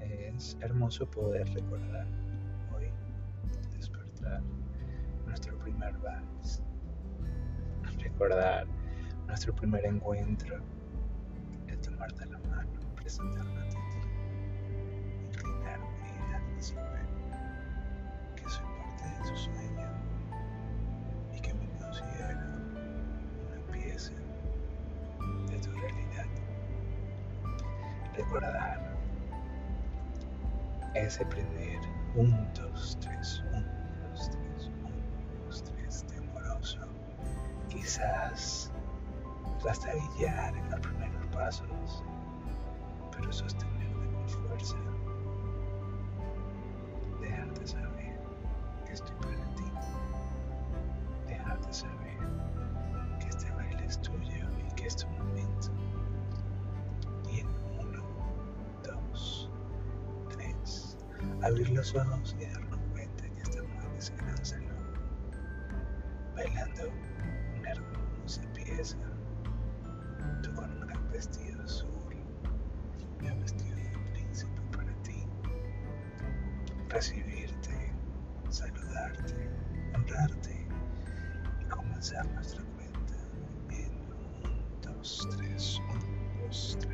Es hermoso poder recordar hoy, despertar nuestro primer vals, recordar nuestro primer encuentro, el tomarte la mano, presentarme a ti, inclinarme a saber que soy parte de tu sueño de tu realidad. Recordar ese primer 1, 2, 3, 1, 2, 3, 1, 2, 3, temoroso. Quizás trastabillar en los primeros pasos, pero sostenerme abrir los ojos y darnos cuenta que estamos en ese gran salón, bailando una hermosa pieza. Tú con un gran vestido azul, mi vestido de príncipe para ti. Recibirte, saludarte, honrarte y comenzar nuestra cuenta en 1, 2, 3, 1, 2, 3,